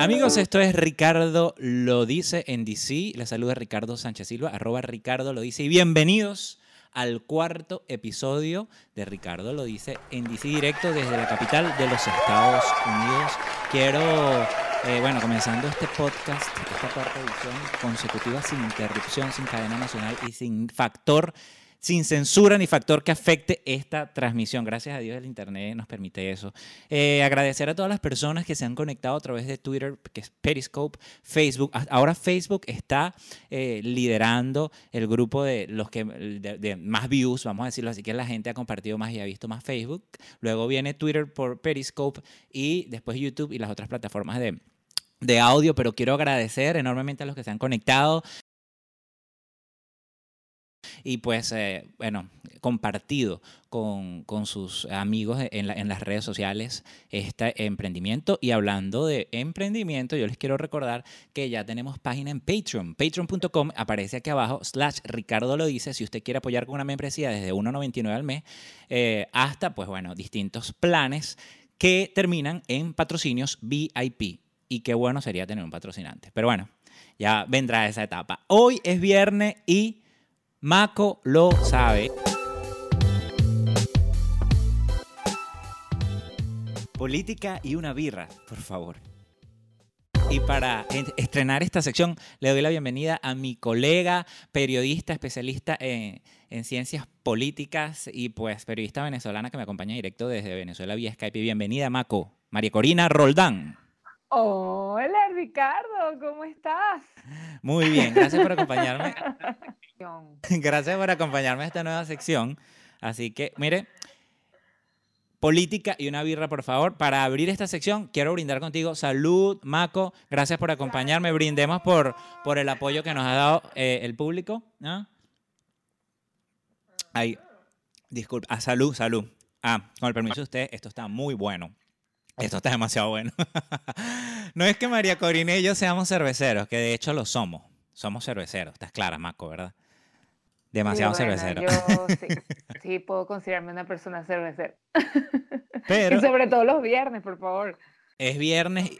Amigos, esto es Ricardo lo dice en DC. Les saluda Ricardo Sánchez Silva, arroba Ricardo lo dice. Y bienvenidos al cuarto episodio de Ricardo lo dice en DC directo desde la capital de los Estados Unidos. Quiero, eh, bueno, comenzando este podcast, esta cuarta edición consecutiva sin interrupción, sin cadena nacional y sin factor sin censura ni factor que afecte esta transmisión. Gracias a Dios el Internet nos permite eso. Eh, agradecer a todas las personas que se han conectado a través de Twitter, que es Periscope, Facebook. Ahora Facebook está eh, liderando el grupo de los que de, más views, vamos a decirlo así, que la gente ha compartido más y ha visto más Facebook. Luego viene Twitter por Periscope y después YouTube y las otras plataformas de, de audio, pero quiero agradecer enormemente a los que se han conectado y pues, eh, bueno, compartido con, con sus amigos en, las redes sociales este emprendimiento. Y hablando de emprendimiento, yo les quiero recordar que ya tenemos página en Patreon. Patreon.com aparece aquí abajo, slash Ricardo lo dice, si usted quiere apoyar con una membresía desde 1,99 al mes eh, hasta, pues bueno, distintos planes que terminan en patrocinios VIP. Y qué bueno sería tener un patrocinante. Pero bueno, ya vendrá esa etapa. Hoy es viernes y Mako lo sabe. Política y una birra, por favor. Y para estrenar esta sección, le doy la bienvenida a mi colega, periodista, especialista en, ciencias políticas y pues periodista venezolana que me acompaña directo desde Venezuela vía Skype. Bienvenida, Mako. María Corina Roldán. Hola Ricardo, ¿cómo estás? Muy bien, gracias por acompañarme. gracias por acompañarme a esta nueva sección. Así que, mire, política y una birra, por favor. Para abrir esta sección, quiero brindar contigo. Salud, Maco. Gracias por acompañarme. Brindemos por, por el apoyo que nos ha dado eh, el público. Ahí. Disculpa. Ah, salud, salud. Ah, con el permiso de usted, esto está muy bueno. Esto está demasiado bueno. no es que María Corina y yo seamos cerveceros, que de hecho lo somos. Somos cerveceros, estás clara, Maco, ¿verdad? Demasiado cervecero. Yo sí, puedo considerarme una persona cervecera. Pero, y sobre todo los viernes, por favor. Es viernes.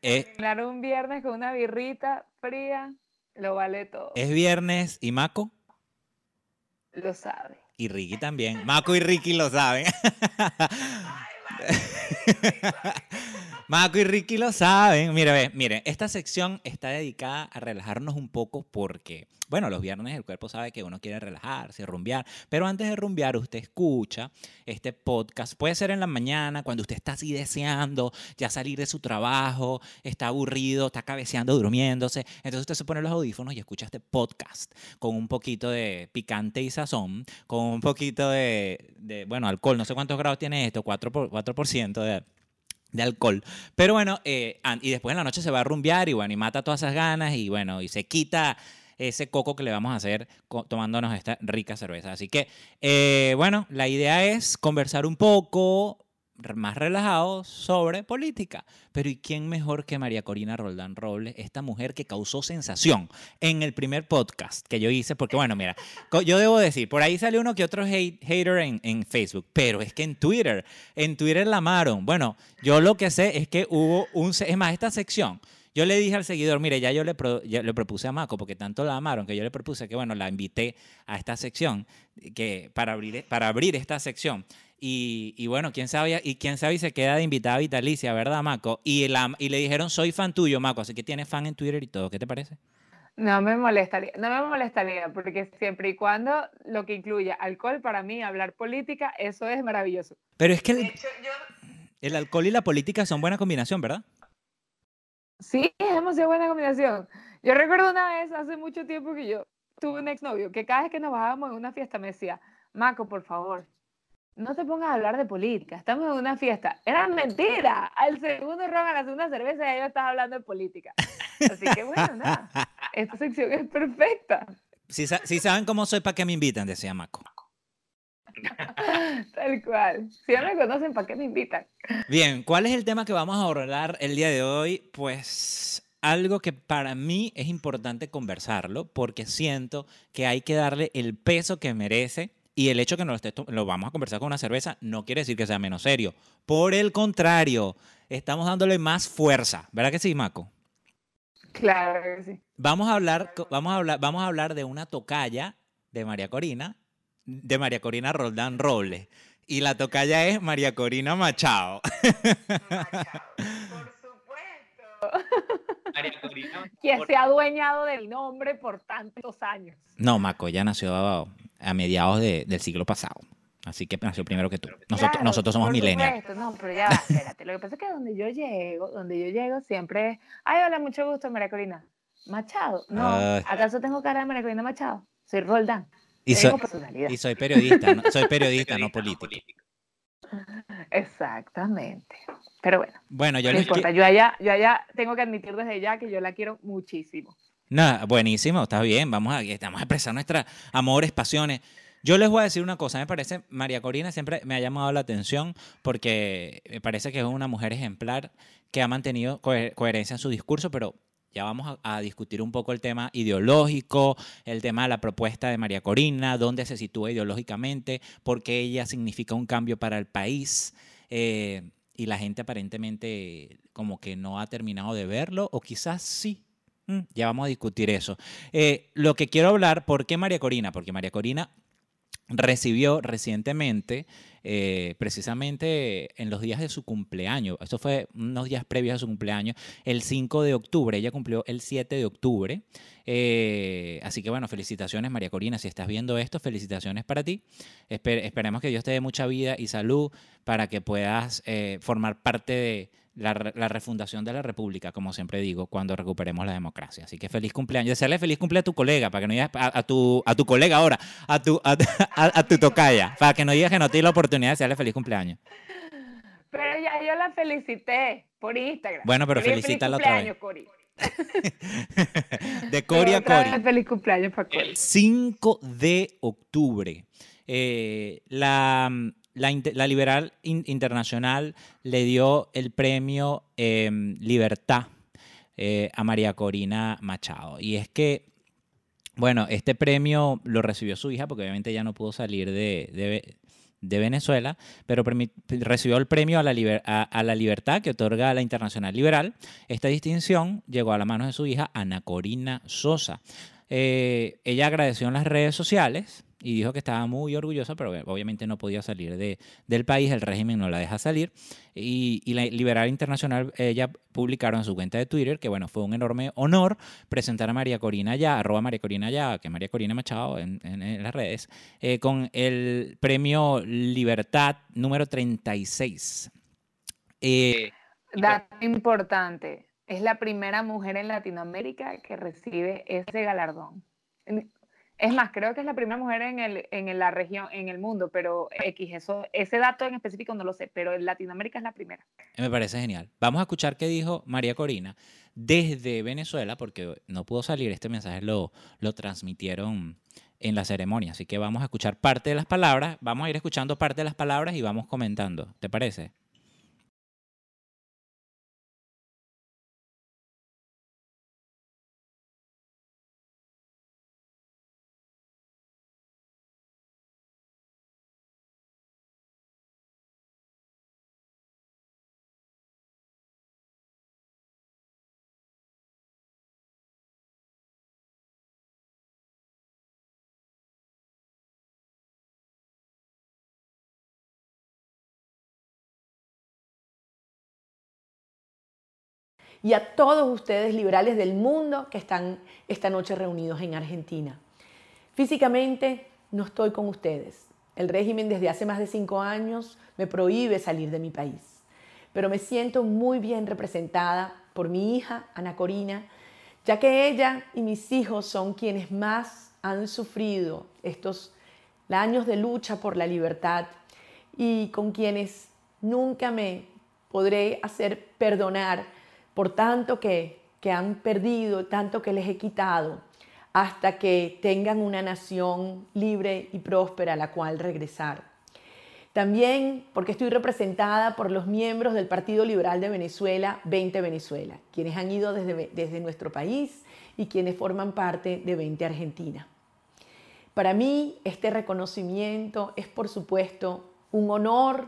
Es, claro, un viernes con una birrita fría, lo vale todo. Es viernes y Maco. Lo sabe. Y Ricky también. Maco y Ricky lo saben. Maco y Ricky lo saben. Mire, mire, esta sección está dedicada a relajarnos un poco porque, bueno, los viernes el cuerpo sabe que uno quiere relajarse, rumbear, pero antes de rumbear usted escucha este podcast. Puede ser en la mañana, cuando usted está así deseando ya salir de su trabajo, está aburrido, está cabeceando, durmiéndose. Entonces usted se pone los audífonos y escucha este podcast con un poquito de picante y sazón, con un poquito de, de bueno, alcohol. No sé cuántos grados tiene esto, 4%, por, 4 de de alcohol. Pero bueno, eh, y después en la noche se va a rumbear y bueno, y mata todas esas ganas y bueno, y se quita ese coco que le vamos a hacer tomándonos esta rica cerveza. Así que, eh, bueno, la idea es conversar un poco, más relajados sobre política. Pero ¿y quién mejor que María Corina Roldán Robles, esta mujer que causó sensación en el primer podcast que yo hice? Porque bueno, mira, yo debo decir, por ahí salió uno que otro hater en, Facebook, pero es que en Twitter, en Twitter la amaron. Bueno, yo lo que sé es que hubo un... Es más, esta sección... Yo le dije al seguidor, mire, ya yo le, le propuse a Maco, porque tanto la amaron, que yo le propuse que, bueno, la invité a esta sección, que para abrir, para abrir esta sección. Y, bueno, quién sabe, y quién sabe y se queda de invitada vitalicia, ¿verdad, Maco? Y, y le dijeron, soy fan tuyo, Maco, así que tienes fan en Twitter y todo. ¿Qué te parece? No me molestaría, no me molestaría, porque siempre y cuando lo que incluya alcohol, para mí, hablar política, eso es maravilloso. Pero es que el, el alcohol y la política son buena combinación, ¿verdad? Sí, es demasiado buena combinación. Yo recuerdo una vez, hace mucho tiempo, que yo tuve un exnovio, que cada vez que nos bajábamos en una fiesta me decía, Maco, por favor, no te pongas a hablar de política, estamos en una fiesta. Era mentira. Al segundo ron, a la segunda cerveza, ya yo estaba hablando de política. Así que bueno, nada. Esta sección es perfecta. Si, si saben cómo soy, ¿para qué me invitan? Decía Maco. Tal cual. Si no me conocen, ¿para qué me invitan? Bien, ¿cuál es el tema que vamos a abordar el día de hoy? Pues algo que para mí es importante conversarlo porque siento que hay que darle el peso que merece Y el hecho que nos lo, estés lo vamos a conversar con una cerveza no quiere decir que sea menos serio. Por el contrario, estamos dándole más fuerza. ¿Verdad que sí, Maco? Claro que sí. Vamos a hablar, vamos a hablar, vamos a hablar de una tocaya de María Corina, de María Corina Roldán Robles. Y la tocaya es María Corina Machado. Por supuesto. Que se ha adueñado del nombre por tantos años. No, Maco, ella nació a, a mediados de- del siglo pasado. Así que nació primero que tú. Nosotros, Claro, nosotros somos por millennials. supuesto, No, pero ya, espérate. Lo que pasa es que donde yo llego, donde yo llego siempre es, ay, hola, mucho gusto, María Corina. Machado. No, Ay. ¿acaso tengo cara de María Corina Machado? Soy Roldán. Y Tengo soy, personalidad. y soy periodista, no- soy periodista, no político. Exactamente. Pero bueno, Bueno, yo no les importa. Yo allá, yo allá tengo que admitir desde ya que yo la quiero muchísimo. Nada, buenísimo, está bien. Vamos a, estamos a expresar nuestras amores, pasiones. Yo les voy a decir una cosa, me parece, María Corina siempre me ha llamado la atención porque me parece que es una mujer ejemplar que ha mantenido cohe- coherencia en su discurso, pero ya vamos a, discutir un poco el tema ideológico, el tema de la propuesta de María Corina, dónde se sitúa ideológicamente, por qué ella significa un cambio para el país. eh, y la gente aparentemente como que no ha terminado de verlo, o quizás sí. Mm, Ya vamos a discutir eso. Eh, lo que quiero hablar, ¿por qué María Corina? Porque María Corina recibió recientemente, eh, precisamente en los días de su cumpleaños, eso fue unos días previos a su cumpleaños, el 5 de octubre, ella cumplió el 7 de octubre, eh, así que bueno, felicitaciones María Corina, si estás viendo esto, felicitaciones para ti, Espe- esperemos que Dios te dé mucha vida y salud para que puedas eh, formar parte de la, la refundación de la República, como siempre digo, cuando recuperemos la democracia. Así que feliz cumpleaños. Desearle feliz cumpleaños a tu colega, para que no digas a, a tu, a tu colega ahora, a tu, a, a- a tu tocaya, para que no digas que no te la oportunidad de desearle feliz cumpleaños. Pero ya yo la felicité por Instagram. Bueno, pero Feliz- felicítala otra vez. Cori. De Cory a Cory. Feliz cumpleaños para Cori. 5 de octubre. Eh, la, la, Liberal In- Internacional le dio el premio eh, Libertad eh, a María Corina Machado. Y es que, bueno, este premio lo recibió su hija porque obviamente ya no pudo salir de, de- de Venezuela, pero recibió el premio a la, a la libertad que otorga la Internacional Liberal. Esta distinción llegó a las manos de su hija Ana Corina Sosa. Eh, ella agradeció en las redes sociales y dijo que estaba muy orgullosa, pero obviamente no podía salir de, del país, el régimen no la deja salir. Y, y la Liberal Internacional, ella publicaron en su cuenta de Twitter que, bueno, fue un enorme honor presentar a María Corina ya, arroba María Corina ya, que María Corina Machado en, en- en las redes, eh, con el premio Libertad número 36. Eh, Dato importante. Es la primera mujer en Latinoamérica que recibe ese galardón. Es más, creo que es la primera mujer en, el, en la región, en el mundo, pero X, eso, ese dato en específico no lo sé, pero en Latinoamérica es la primera. Me parece genial. Vamos a escuchar qué dijo María Corina desde Venezuela, porque no pudo salir, este mensaje lo, lo transmitieron en la ceremonia, así que vamos a escuchar parte de las palabras, vamos a ir escuchando parte de las palabras y vamos comentando, ¿te parece? Y a todos ustedes liberales del mundo que están esta noche reunidos en Argentina. Físicamente no estoy con ustedes. El régimen desde hace más de cinco años me prohíbe salir de mi país. Pero me siento muy bien representada por mi hija, Ana Corina, ya que ella y mis hijos son quienes más han sufrido estos años de lucha por la libertad y con quienes nunca me podré hacer perdonar por tanto que, que han perdido, tanto que les he quitado, hasta que tengan una nación libre y próspera a la cual regresar. También porque estoy representada por los miembros del Partido Liberal de Venezuela, 20 Venezuela, quienes han ido desde, desde nuestro país y quienes forman parte de 20 Argentina. Para mí, este reconocimiento es, por supuesto, un honor,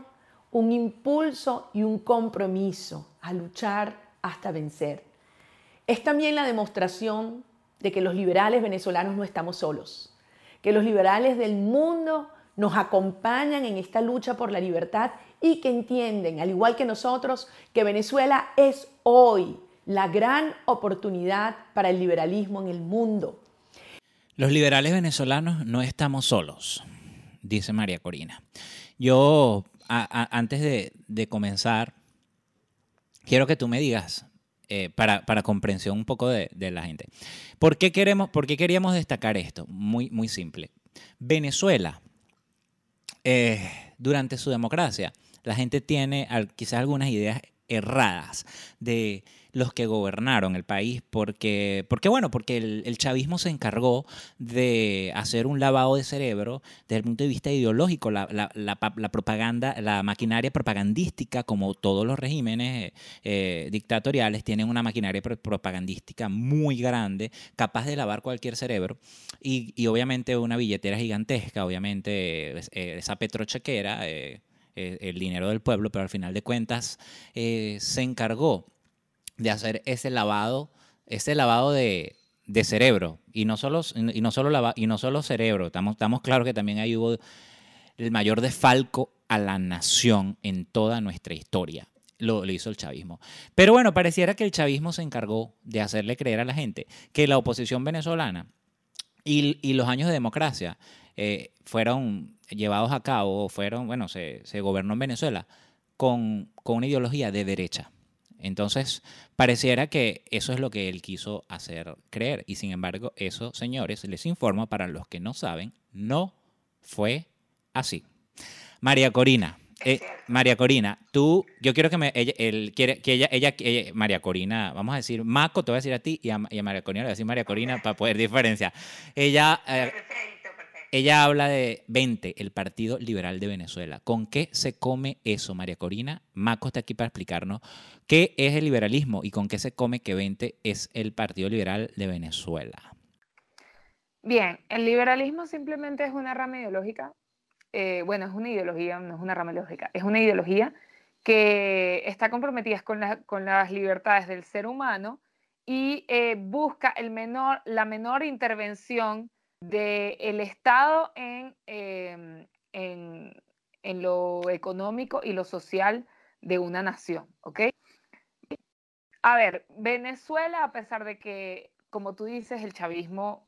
un impulso y un compromiso a luchar hasta vencer. Es también la demostración de que los liberales venezolanos no estamos solos, que los liberales del mundo nos acompañan en esta lucha por la libertad y que entienden, al igual que nosotros, que Venezuela es hoy la gran oportunidad para el liberalismo en el mundo. Los liberales venezolanos no estamos solos, dice María Corina. Yo, antes de, comenzar, quiero que tú me digas, eh, para, comprensión un poco de, la gente, ¿por qué, queremos, ¿por qué queríamos destacar esto? Muy, muy simple. Venezuela, eh, durante su democracia, la gente tiene quizás algunas ideas erradas de los que gobernaron el país, porque, porque bueno, porque el, chavismo se encargó de hacer un lavado de cerebro desde el punto de vista ideológico, la, propaganda, la maquinaria propagandística, como todos los regímenes eh, dictatoriales, tienen una maquinaria propagandística muy grande, capaz de lavar cualquier cerebro, y, obviamente una billetera gigantesca, obviamente eh, esa petrochequera, eh, el dinero del pueblo, pero al final de cuentas se encargó de hacer ese lavado, ese lavado de, cerebro. Y no solo, y no solo, y no solo cerebro, estamos, claros que también ahí hubo el mayor desfalco a la nación en toda nuestra historia. Lo, hizo el chavismo. Pero bueno, pareciera que el chavismo se encargó de hacerle creer a la gente que la oposición venezolana y, los años de democracia eh, fueron llevados a cabo, fueron, bueno, se, gobernó en Venezuela con, con una ideología de derecha. Entonces, pareciera que eso es lo que él quiso hacer creer. Y sin embargo, eso, señores, les informo para los que no saben, no fue así. María Corina. Eh, María Corina, tú, yo quiero que me, ella, él quiere, que ella, ella, María Corina, vamos a decir, Maco, te voy a decir a ti y a, María Corina le voy a decir María Corina para poder diferenciar. Ella, eh, ella habla de 20, el Partido Liberal de Venezuela. ¿Con qué se come eso, María Corina? Maco está aquí para explicarnos qué es el liberalismo y con qué se come que 20 es el Partido Liberal de Venezuela. Bien, el liberalismo simplemente es una rama ideológica. Eh, bueno, es una ideología, no es una rama ideológica, es una ideología que está comprometida con, las libertades del ser humano y eh, busca la menor intervención del Estado em, en, en, lo económico y lo social de una nación, ¿ok? A ver, Venezuela, a pesar de que, como tú dices, el chavismo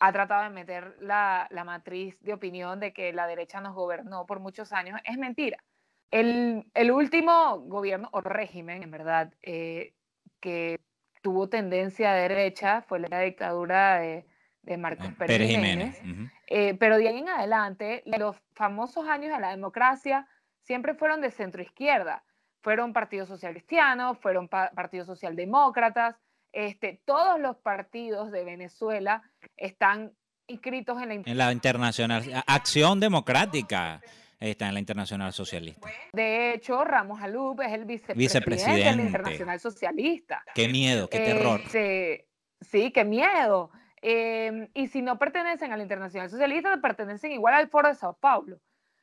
ha tratado de meter la, matriz de opinión de que la derecha nos gobernó por muchos años, es mentira. El, último gobierno o régimen, en verdad, eh, que tuvo tendencia a derecha fue la dictadura de de Marcos ah, Pérez, Jiménez. Eh, pero de ahí en adelante, los famosos años de la democracia siempre fueron de centro izquierda. Fueron partidos social cristianos, fueron partidos socialdemócratas. Este, todos los partidos de Venezuela están inscritos en la, en la internacional Acción Democrática está en la Internacional Socialista. De hecho, Ramos Alup es el vicepresidente, de la Internacional Socialista. Qué miedo, qué terror. Este, sí, qué miedo. Em, y si no pertenecen a la Internacional Socialista, pertenecen igual al Foro de Sao Paulo.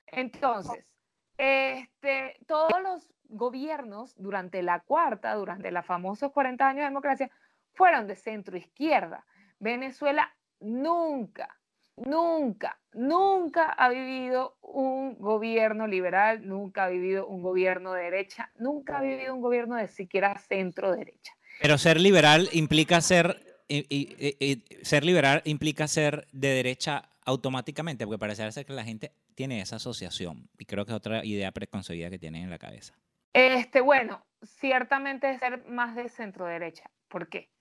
Entonces, este, todos los gobiernos durante la cuarta, durante los famosos 40 años de democracia, fueron de centro izquierda. Venezuela nunca, nunca, nunca ha vivido un gobierno liberal, nunca ha vivido un gobierno de derecha, nunca ha vivido un gobierno de siquiera centro derecha. Pero ser liberal implica ser y, ser liberal implica ser de derecha automáticamente, porque parece ser que la gente tiene esa asociación. Y creo que es otra idea preconcebida que tienen en la cabeza. Este, bueno, ciertamente es ser más de centro derecha. ¿Por qué?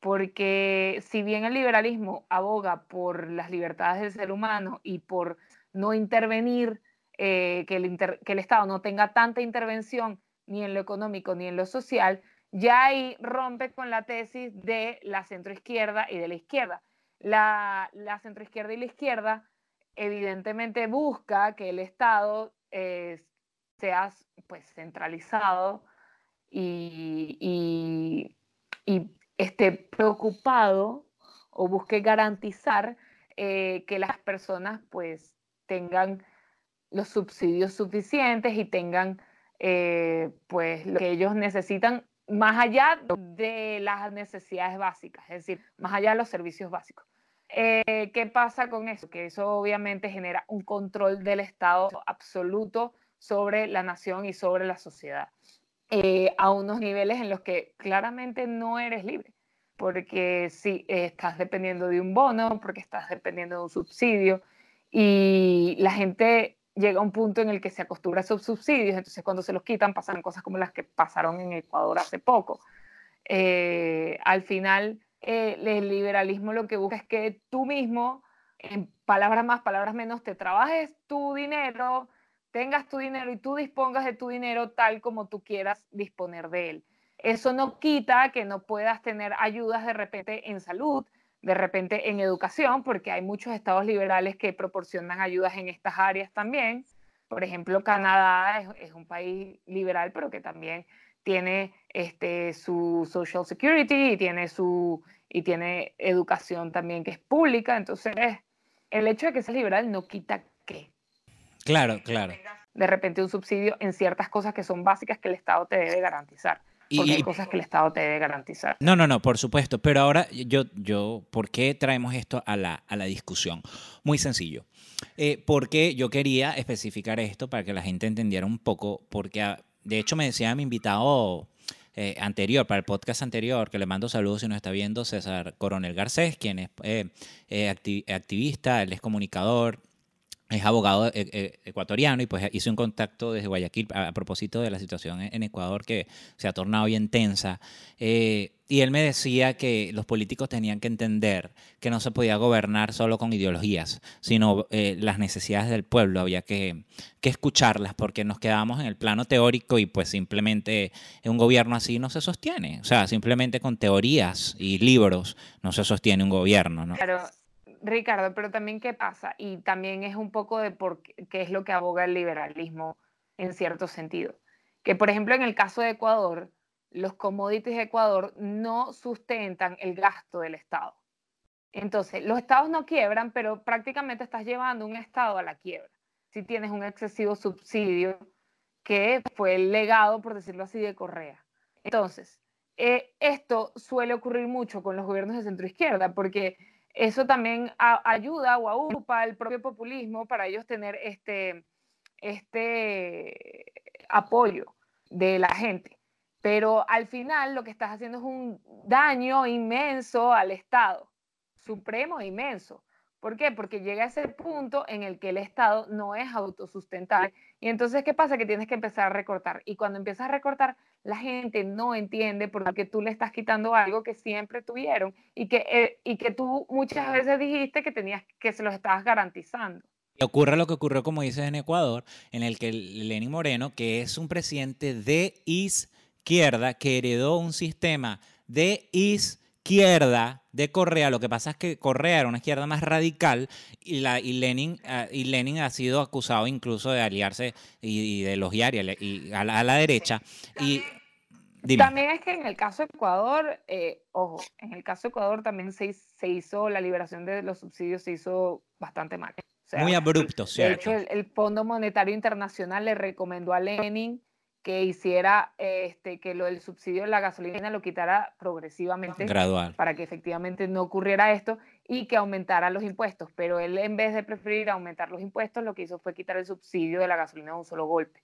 Porque si bien el liberalismo aboga por las libertades del ser humano y por no intervenir, eh, que, el que el Estado no tenga tanta intervención ni en lo económico ni en lo social, ya ahí rompe con la tesis de la centroizquierda y de la izquierda. La, la centroizquierda y la izquierda evidentemente busca que el Estado eh, sea pues, centralizado y, y, esté preocupado o busque garantizar eh, que las personas pues tengan los subsidios suficientes y tengan eh, pues lo que ellos necesitan más allá de las necesidades básicas, es decir, más allá de los servicios básicos. Eh, ¿Qué pasa con eso? Que eso obviamente genera un control del Estado absoluto sobre la nación y sobre la sociedad, eh, a unos niveles en los que claramente no eres libre, porque si estás dependiendo de un bono, porque estás dependiendo de un subsidio, y la gente llega un punto en el que se acostumbra a esos subsidios, entonces cuando se los quitan pasan cosas como las que pasaron en Ecuador hace poco. Eh, al final, eh, el liberalismo lo que busca es que tú mismo, en palabras más, palabras menos, te trabajes tu dinero, tengas tu dinero y tú dispongas de tu dinero tal como tú quieras disponer de él. Eso no quita que no puedas tener ayudas de repente en salud, de repente en educación, porque hay muchos estados liberales que proporcionan ayudas en estas áreas también. Por ejemplo, Canadá es, un país liberal, pero que también tiene este, su Social Security y tiene, su, y tiene educación también que es pública. Entonces, el hecho de que sea liberal no quita que. Claro, claro. De repente un subsidio en ciertas cosas que son básicas que el Estado te debe garantizar. Porque hay cosas que el Estado te debe garantizar. No, no, no, por supuesto. Pero ahora yo, yo ¿por qué traemos esto a la, a la discusión? Muy sencillo. Eh, porque yo quería especificar esto para que la gente entendiera un poco, porque ah, de hecho me decía mi invitado eh, anterior, para el podcast anterior, que le mando saludos si nos está viendo, César Coronel Garcés, quien es eh, activista, él es comunicador, es abogado eh, eh, ecuatoriano y pues hice un contacto desde Guayaquil a, propósito de la situación en, Ecuador que se ha tornado bien tensa. Eh, y él me decía que los políticos tenían que entender que no se podía gobernar solo con ideologías, sino las necesidades del pueblo, había que, que, escucharlas porque nos quedamos en el plano teórico y pues simplemente un gobierno así no se sostiene. O sea, simplemente con teorías y libros no se sostiene un gobierno. ¿no? Claro Ricardo, pero también qué pasa, y también es un poco de por qué, es lo que aboga el liberalismo en cierto sentido. Que por ejemplo en el caso de Ecuador, los commodities de Ecuador no sustentan el gasto del Estado. Entonces, los estados no quiebran, pero prácticamente estás llevando un estado a la quiebra. Si tienes un excesivo subsidio que fue el legado, por decirlo así, de Correa. Entonces, eh, esto suele ocurrir mucho con los gobiernos de centro izquierda, porque eso también ayuda o aupa al propio populismo para ellos tener este, este apoyo de la gente. Pero al final lo que estás haciendo es un daño inmenso al Estado, supremo e inmenso. ¿Por qué? Porque llega a ese punto en el que el Estado no es autosustentable. Y entonces, ¿qué pasa? Que tienes que empezar a recortar. Y cuando empiezas a recortar, la gente no entiende por qué tú le estás quitando algo que siempre tuvieron y que, eh, y que tú muchas veces dijiste que, tenías, que se los estabas garantizando. Y ocurre lo que ocurrió, como dices, en Ecuador, en el que Lenín Moreno, que es un presidente de izquierda, que heredó un sistema de izquierda, izquierda de Correa, lo que pasa es que Correa era una izquierda más radical y, la, y, Lenin, ah, y Lenin ha sido acusado incluso de aliarse y, de elogiar y a, la, derecha. Y, También es que en el caso de Ecuador, eh, ojo, en el caso de Ecuador también se, se, hizo, la liberación de los subsidios se hizo bastante mal. Muy abrupto, ¿cierto? De hecho, el, el Fondo Monetario Internacional le recomendó a Lenin que hiciera este, que lo del subsidio de la gasolina lo quitara progresivamente. Gradual. Para que efectivamente no ocurriera esto y que aumentara los impuestos. Pero él, en vez de preferir aumentar los impuestos, lo que hizo fue quitar el subsidio de la gasolina de un solo golpe.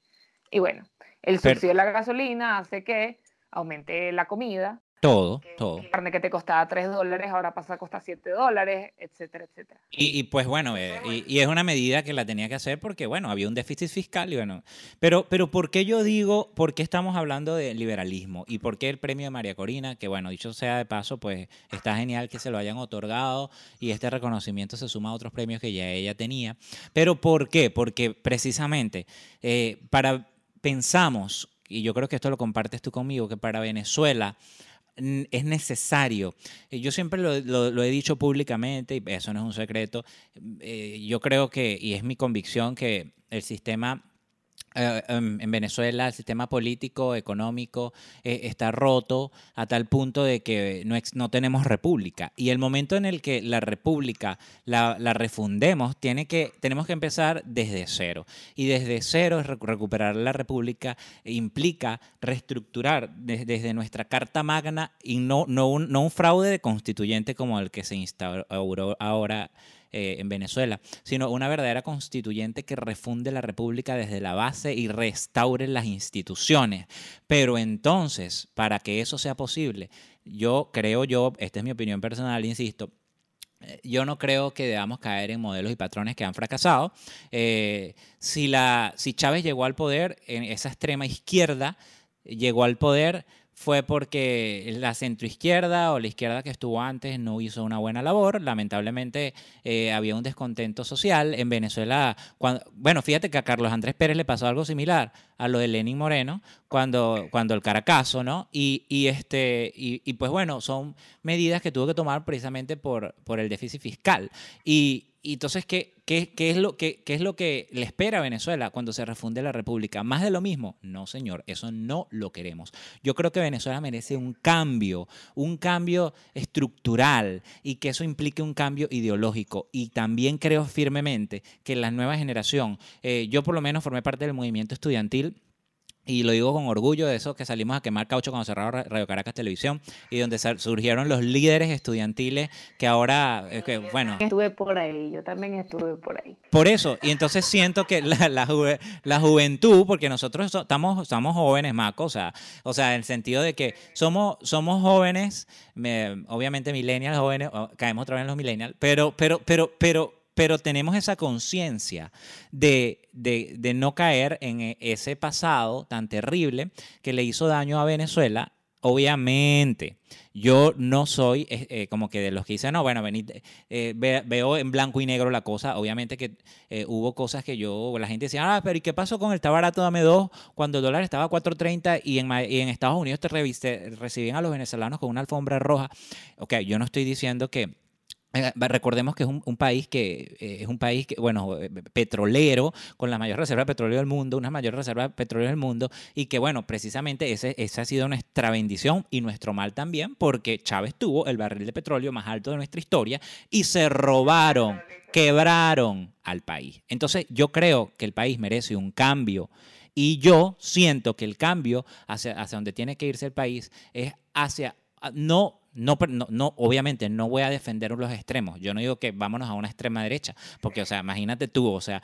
Y bueno, el subsidio de la gasolina hace que aumente la comida, todo, todo. Carne que te costaba 3 dólares, ahora pasa a costar 7 dólares, etcétera, etcétera. Y, pues bueno, eh, y, es una medida que la tenía que hacer porque, bueno, había un déficit fiscal y bueno. Pero, pero ¿por qué yo digo, por qué estamos hablando de liberalismo? ¿Y por qué el premio de María Corina? Que bueno, dicho sea de paso, pues está genial que se lo hayan otorgado y este reconocimiento se suma a otros premios que ya ella tenía. Pero ¿por qué? Porque precisamente eh, para pensamos, y yo creo que esto lo compartes tú conmigo, que para Venezuela es necesario. Eh, yo siempre lo, he dicho públicamente, y eso no es un secreto, eh, yo creo que, y es mi convicción, que el sistema eh, em, en Venezuela el sistema político, económico eh, está roto a tal punto de que no, no, tenemos república. Y el momento en el que la república la, refundemos, tiene que, tenemos que empezar desde cero. Y desde cero recuperar la república implica reestructurar desde nuestra Carta Magna y no, no, un, no un fraude de constituyente como el que se instauró ahora eh, en Venezuela, sino una verdadera constituyente que refunde la República desde la base y restaure las instituciones. Pero entonces, para que eso sea posible, yo creo yo, esta es mi opinión personal, insisto, eh, yo no creo que debamos caer en modelos y patrones que han fracasado. Eh, si, la, si Chávez llegó al poder, en esa extrema izquierda llegó al poder fue porque la centroizquierda o la izquierda que estuvo antes no hizo una buena labor. Lamentablemente eh, había un descontento social. En Venezuela, bueno, fíjate que a Carlos Andrés Pérez le pasó algo similar a lo de Lenín Moreno cuando, cuando el Caracazo, ¿no? Y, y este, y, pues bueno, son medidas que tuvo que tomar precisamente por, por el déficit fiscal. Y, y entonces, ¿qué, qué, qué es lo, qué, ¿qué es lo que le espera a Venezuela cuando se refunde la República? ¿Más de lo mismo? No, señor, eso no lo queremos. Yo creo que Venezuela merece un cambio, un cambio estructural y que eso implique un cambio ideológico. Y también creo firmemente que la nueva generación, eh, yo por lo menos formé parte del movimiento estudiantil y lo digo con orgullo de eso que salimos a quemar caucho cuando cerraron Radio Caracas Televisión y donde surgieron los líderes estudiantiles que ahora, que, bueno... Estuve por ahí, yo también estuve por ahí. Por eso, y entonces siento que la, la, juventud, porque nosotros estamos, estamos jóvenes, Maco, o sea, o sea, en el sentido de que somos, somos jóvenes, obviamente millennials, jóvenes, caemos otra vez en los millennials, pero, pero, pero, pero pero tenemos esa conciencia de, no caer en e, ese pasado tan terrible que le hizo daño a Venezuela Obviamente, yo no soy eh, eh, como que de los que dicen, no, bueno, eh, veo en blanco y negro la cosa. Obviamente que hubo cosas que yo, la gente decía, ah, pero ¿y qué pasó con el está barato, dame dos, cuando el dólar estaba a 4.30 y en, Estados Unidos te recibían a los venezolanos con una alfombra roja? Ok, yo no estoy diciendo que recordemos que es un, país que eh, es un país que, bueno, eh, petrolero, con la mayor reserva de petróleo del mundo, una mayor reserva de petróleo del mundo, y que, bueno, precisamente ese, esa ha sido nuestra bendición y nuestro mal también, porque Chávez tuvo el barril de petróleo más alto de nuestra historia y se robaron, quebraron al país. Entonces, yo creo que el país merece un cambio. Y yo siento que el cambio hacia, hacia donde tiene que irse el país es hacia no no, no, obviamente no voy a defender los extremos. Yo no digo que vámonos a una extrema derecha, porque, o sea, imagínate tú, o sea,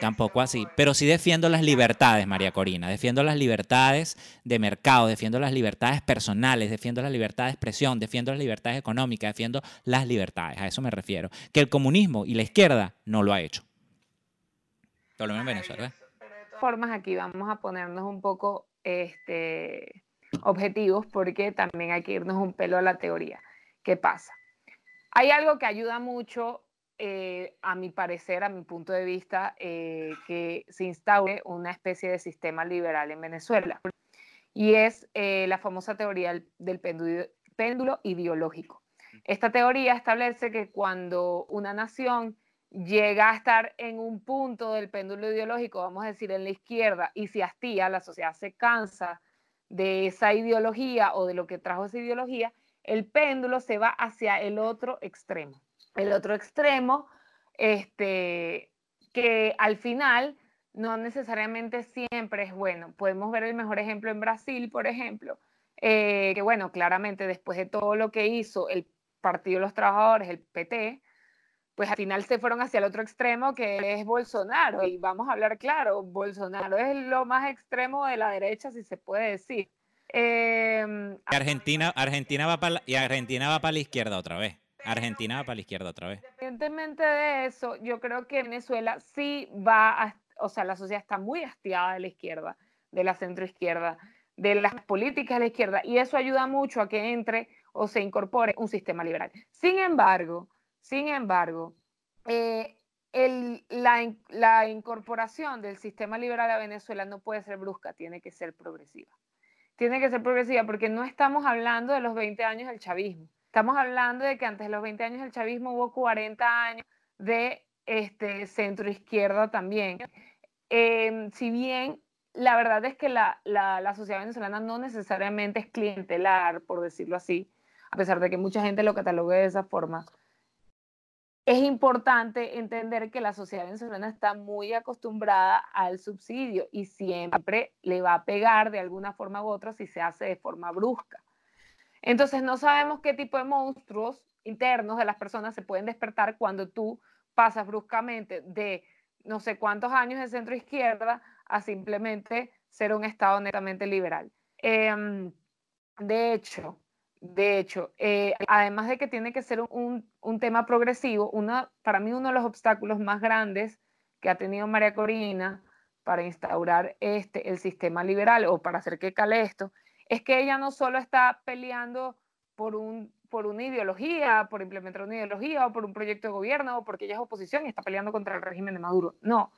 tampoco así. Pero sí defiendo las libertades, María Corina. Defiendo las libertades de mercado, defiendo las libertades personales, defiendo las libertades de expresión, defiendo las libertades económicas, defiendo las libertades. A eso me refiero. Que el comunismo y la izquierda no lo ha hecho. Por lo menos en Venezuela. Formas aquí vamos a ponernos un poco este objetivos porque también hay que irnos un pelo a la teoría. ¿Qué pasa? Hay algo que ayuda mucho, eh, a mi parecer, a mi punto de vista, eh, que se instaure una especie de sistema liberal en Venezuela. Y es eh, la famosa teoría del péndulo, péndulo ideológico. Esta teoría establece que cuando una nación llega a estar en un punto del péndulo ideológico, vamos a decir en la izquierda, y se hastía, la sociedad se cansa de esa ideología o de lo que trajo esa ideología, el péndulo se va hacia el otro extremo. El otro extremo, este, que al final no necesariamente siempre es bueno. Podemos ver el mejor ejemplo en Brasil, por ejemplo, eh, que bueno, claramente después de todo lo que hizo el Partido de los Trabajadores, el PT, pues al final se fueron hacia el otro extremo que es Bolsonaro. Y vamos a hablar claro, Bolsonaro es lo más extremo de la derecha, si se puede decir. Em, Argentina, Argentina va para y Argentina va para la izquierda otra vez. Argentina va para la izquierda otra vez. Independientemente de eso, yo creo que Venezuela sí va a, o sea, la sociedad está muy hastiada de la izquierda, de la centroizquierda, de las políticas de la izquierda, y eso ayuda mucho a que entre o se incorpore un sistema liberal. Sin embargo, sin embargo, eh, la, incorporación del sistema liberal a Venezuela no puede ser brusca, tiene que ser progresiva. Tiene que ser progresiva porque no estamos hablando de los 20 años del chavismo. Estamos hablando de que antes de los 20 años del chavismo hubo 40 años de este, centro izquierda también. Em, si bien la verdad es que la, la, sociedad venezolana no necesariamente es clientelar, por decirlo así, a pesar de que mucha gente lo catalogue de esa forma. Es importante entender que la sociedad venezolana está muy acostumbrada al subsidio y siempre le va a pegar de alguna forma u otra si se hace de forma brusca. Entonces no sabemos qué tipo de monstruos internos de las personas se pueden despertar cuando tú pasas bruscamente de no sé cuántos años de centro izquierda a simplemente ser un Estado netamente liberal. Em, de hecho, de hecho, eh, además de que tiene que ser un, un, tema progresivo, una, para mí uno de los obstáculos más grandes que ha tenido María Corina para instaurar este, el sistema liberal o para hacer que cale esto, es que ella no solo está peleando por, un, por una ideología, por implementar una ideología o por un proyecto de gobierno o porque ella es oposición y está peleando contra el régimen de Maduro. No,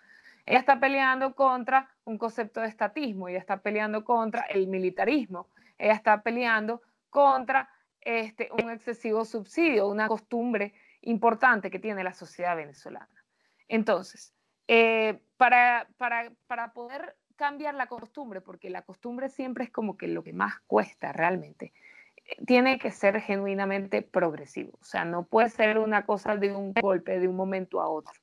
ella está peleando contra un concepto de estatismo, ella está peleando contra el militarismo, ella está peleando contra este, un excesivo subsidio, una costumbre importante que tiene la sociedad venezolana. Entonces, eh, para, para, para poder cambiar la costumbre, porque la costumbre siempre es como que lo que más cuesta realmente, tiene que ser genuinamente progresivo. O sea, no puede ser una cosa de un golpe, de un momento a otro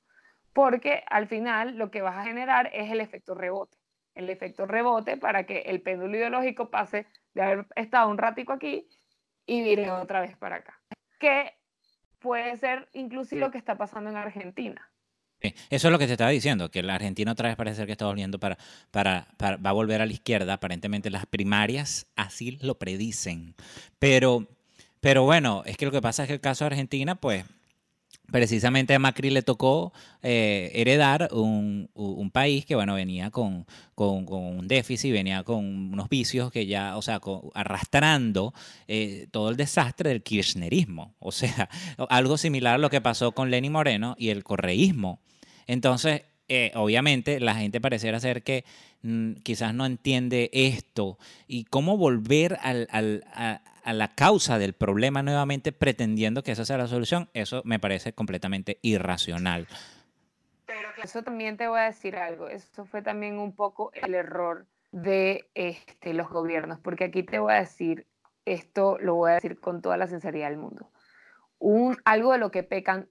porque al final lo que vas a generar es el efecto rebote. El efecto rebote para que el péndulo ideológico pase de haber estado un ratico aquí y vire otra vez para acá. Que puede ser inclusive lo que está pasando en Argentina. Eso es lo que te estaba diciendo, que la Argentina otra vez parece ser que está volviendo para, para, para, va a volver a la izquierda, aparentemente las primarias así lo predicen. Pero, pero bueno, es que lo que pasa es que el caso de Argentina, pues precisamente a Macri le tocó eh, heredar un, país que, bueno, venía con, un déficit, venía con unos vicios que ya, o sea, arrastrando eh, todo el desastre del kirchnerismo. O sea, algo similar a lo que pasó con Lenny Moreno y el correísmo. Entonces, eh, obviamente, la gente pareciera ser que mm, quizás no entiende esto y cómo volver al, a la causa del problema nuevamente pretendiendo que esa sea la solución, eso me parece completamente irracional. Pero eso también te voy a decir algo, eso fue también un poco el error de este, los gobiernos, porque aquí te voy a decir, esto lo voy a decir con toda la sinceridad del mundo, un, algo de lo que pecan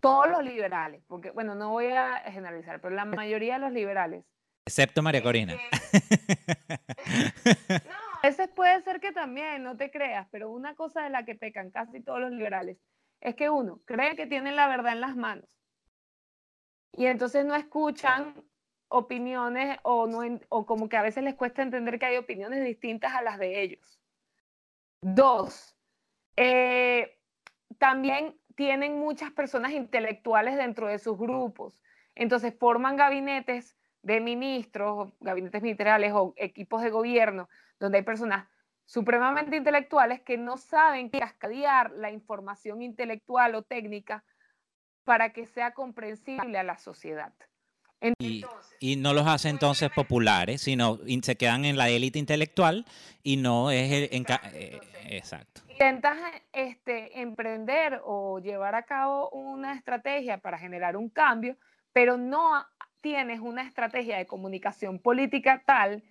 todos los liberales, porque bueno, no voy a generalizar, pero la mayoría de los liberales. Excepto María Corina. no, ese puede ser que también, no te creas, pero una cosa de la que pecan casi todos los liberales es que uno cree que tienen la verdad en las manos y entonces no escuchan opiniones o, no, o como que a veces les cuesta entender que hay opiniones distintas a las de ellos. Dos, eh, también tienen muchas personas intelectuales dentro de sus grupos, entonces forman gabinetes de ministros, gabinetes ministeriales o equipos de gobierno donde hay personas supremamente intelectuales que no saben cascadear la información intelectual o técnica para que sea comprensible a la sociedad. y, no los hace entonces populares, sino se quedan en la élite intelectual y no es el... Eh, exacto. Intentas este, emprender o llevar a cabo una estrategia para generar un cambio, pero no tienes una estrategia de comunicación política tal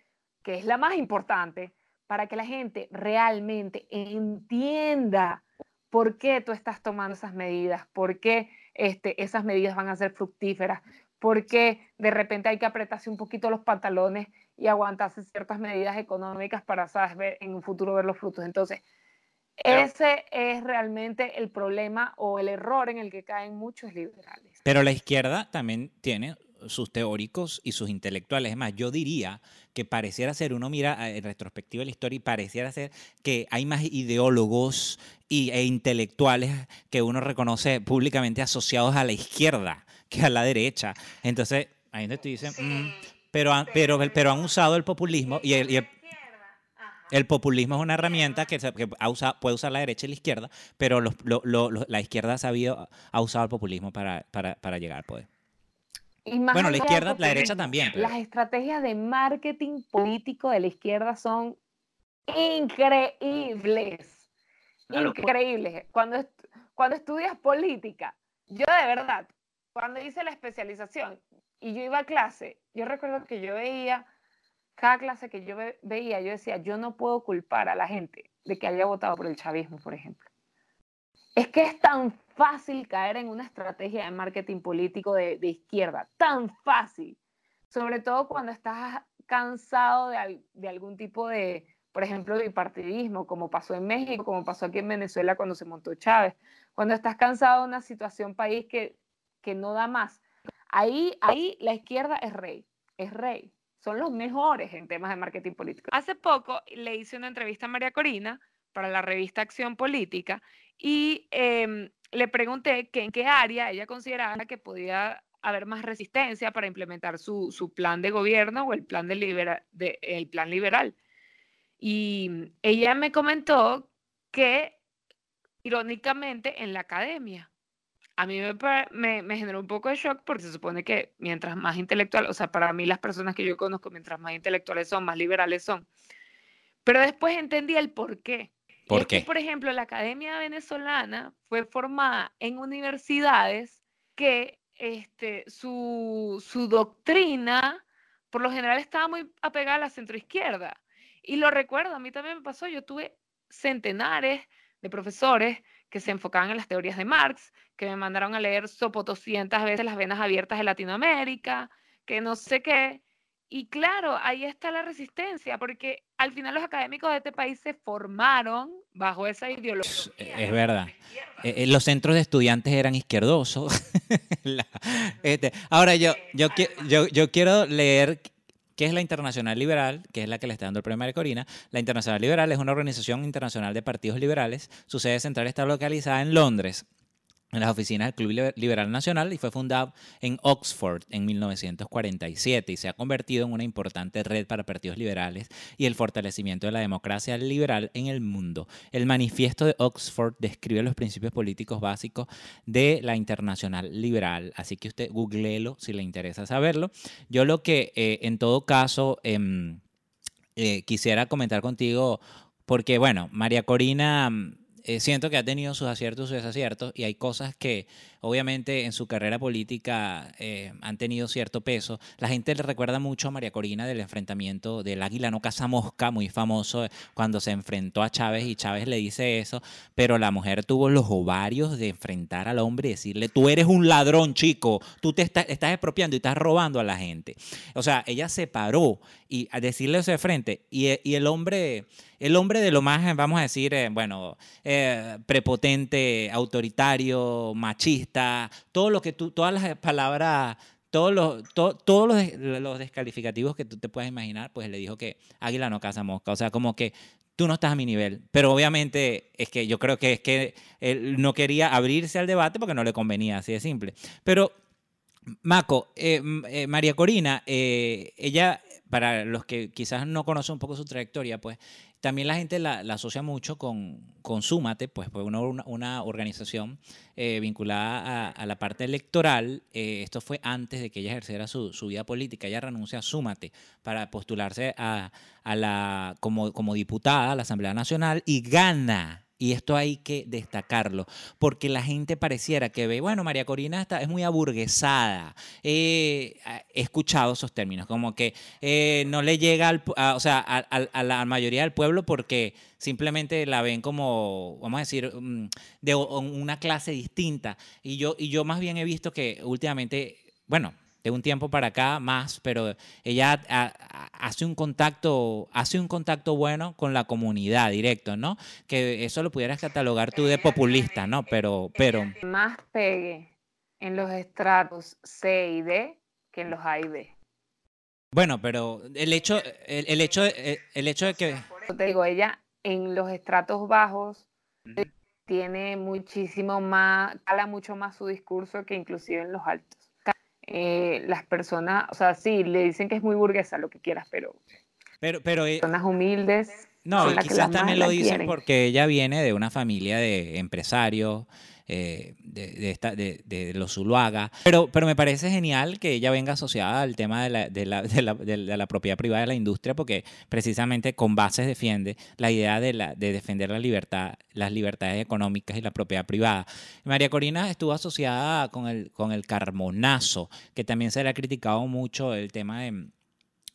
que es la más importante, para que la gente realmente entienda por qué tú estás tomando esas medidas, por qué este, esas medidas van a ser fructíferas, por qué de repente hay que apretarse un poquito los pantalones y aguantarse ciertas medidas económicas para, sabes, ver, en un futuro ver los frutos. Entonces, ese es realmente el problema o el error en el que caen muchos liberales. Pero la izquierda también tiene sus teóricos y sus intelectuales. Es más, yo diría que pareciera ser, uno mira en retrospectiva de la historia y pareciera ser que hay más ideólogos y, e intelectuales que uno reconoce públicamente asociados a la izquierda que a la derecha. Entonces, ahí donde te dicen, mm, pero, pero, pero, han usado el populismo y el, el populismo es una herramienta que, puede usar la derecha y la izquierda, pero la izquierda ha, sabido, ha usado el populismo para, para, para llegar al poder bueno, la izquierda, la derecha también. Las estrategias de marketing político de la izquierda son increíbles. increíbles. Cuando, cuando estudias política, yo de verdad, cuando hice la especialización y yo iba a clase, yo recuerdo que yo veía cada clase que yo veía, yo decía, yo no puedo culpar a la gente de que haya votado por el chavismo, por ejemplo. Es que es tan fácil caer en una estrategia de marketing político de, de izquierda, tan fácil, sobre todo cuando estás cansado de, de algún tipo de, por ejemplo, bipartidismo, como pasó en México, como pasó aquí en Venezuela cuando se montó Chávez, cuando estás cansado de una situación país que, que no da más. Ahí, ahí la izquierda es rey, es rey. Son los mejores en temas de marketing político. Hace poco le hice una entrevista a María Corina para la revista Acción Política y em, le pregunté que en qué área ella consideraba que podía haber más resistencia para implementar su, su plan de gobierno o el plan, de libera, el plan liberal. Y ella me comentó que, irónicamente, en la academia. A mí me, me, generó un poco de shock porque se supone que mientras más intelectual, o sea, para mí las personas que yo conozco, mientras más intelectuales son, más liberales son. Pero después entendí el por qué. ¿Por qué? por ejemplo, la Academia Venezolana fue formada en universidades que este, su, su doctrina, por lo general, estaba muy apegada a la centroizquierda. Y lo recuerdo, a mí también me pasó, yo tuve centenares de profesores que se enfocaban en las teorías de Marx, que me mandaron a leer sopo 200 veces las venas abiertas de Latinoamérica, que no sé qué. Y claro, ahí está la resistencia, porque al final los académicos de este país se formaron bajo esa ideología. Es verdad. Eh, eh, los centros de estudiantes eran izquierdosos. este, ahora yo, yo, yo, yo quiero leer ¿Qué es la Internacional Liberal? Que es la que le está dando el premio a Corina. La Internacional Liberal es una organización internacional de partidos liberales. Su sede central está localizada en Londres en las oficinas del Club Liberal Nacional y fue fundado en Oxford en 1947 y se ha convertido en una importante red para partidos liberales y el fortalecimiento de la democracia liberal en el mundo. El manifiesto de Oxford describe los principios políticos básicos de la Internacional Liberal, así que usted googleelo si le interesa saberlo. Yo lo que eh, en todo caso em, eh, quisiera comentar contigo, porque bueno, María Corina eh, siento que ha tenido sus aciertos y sus desaciertos y hay cosas que obviamente en su carrera política eh, han tenido cierto peso. La gente le recuerda mucho a María Corina del enfrentamiento del Águila no caza mosca, muy famoso, eh, cuando se enfrentó a Chávez y Chávez le dice eso, pero la mujer tuvo los ovarios de enfrentar al hombre y decirle, tú eres un ladrón, chico, tú te estás, estás expropiando y estás robando a la gente. O sea, ella se paró y a decirle eso de frente y, y el hombre el hombre de lo más, vamos a decir, eh, bueno, prepotente, autoritario, machista, todo lo que tú, todas las palabras, todos los, todos los, los, descalificativos que tú te puedes imaginar, pues le dijo que Águila no caza mosca. O sea, como que tú no estás a mi nivel. Pero obviamente es que yo creo que es que él no quería abrirse al debate porque no le convenía, así de simple. Pero, Maco, eh, eh, María Corina, eh, ella, para los que quizás no conocen un poco su trayectoria, pues también la gente la, asocia mucho con, con Súmate, pues fue una, una, organización eh, vinculada a, la parte electoral. Eh, esto fue antes de que ella ejerciera su, su, vida política. Ella renuncia a Súmate para postularse a, a la, como, como diputada a la Asamblea Nacional y gana y esto hay que destacarlo, porque la gente pareciera que ve, bueno, María Corina está, es muy aburguesada. he escuchado esos términos, como que eh, no le llega al, a, o sea, a, la mayoría del pueblo porque simplemente la ven como, vamos a decir, mm, de una clase distinta. Y yo, y yo más bien he visto que últimamente, bueno, de un tiempo para acá más, pero ella hace un contacto, hace un contacto bueno con la comunidad directo, ¿no? Que eso lo pudieras catalogar tú de populista, ¿no? Pero, pero. Más pegue en los estratos C y D que en los A y B. Bueno, pero el hecho, el, hecho, el, hecho de que. Te digo, ella en los estratos bajos tiene muchísimo más, cala mucho más su discurso que inclusive en los altos. Eh, las personas, o sea, sí, le dicen que es muy burguesa, lo que quieras, pero... Pero, pero eh, personas humildes. No, quizás también lo dicen porque ella viene de una familia de empresarios, eh, de, esta, de, de, los Zuluaga. Pero, pero me parece genial que ella venga asociada al tema de la, de la, de la, propiedad privada de la industria, porque precisamente con bases defiende la idea de, la, de defender la libertad, las libertades económicas y la propiedad privada. María Corina estuvo asociada con el, con el carmonazo, que también se le ha criticado mucho el tema de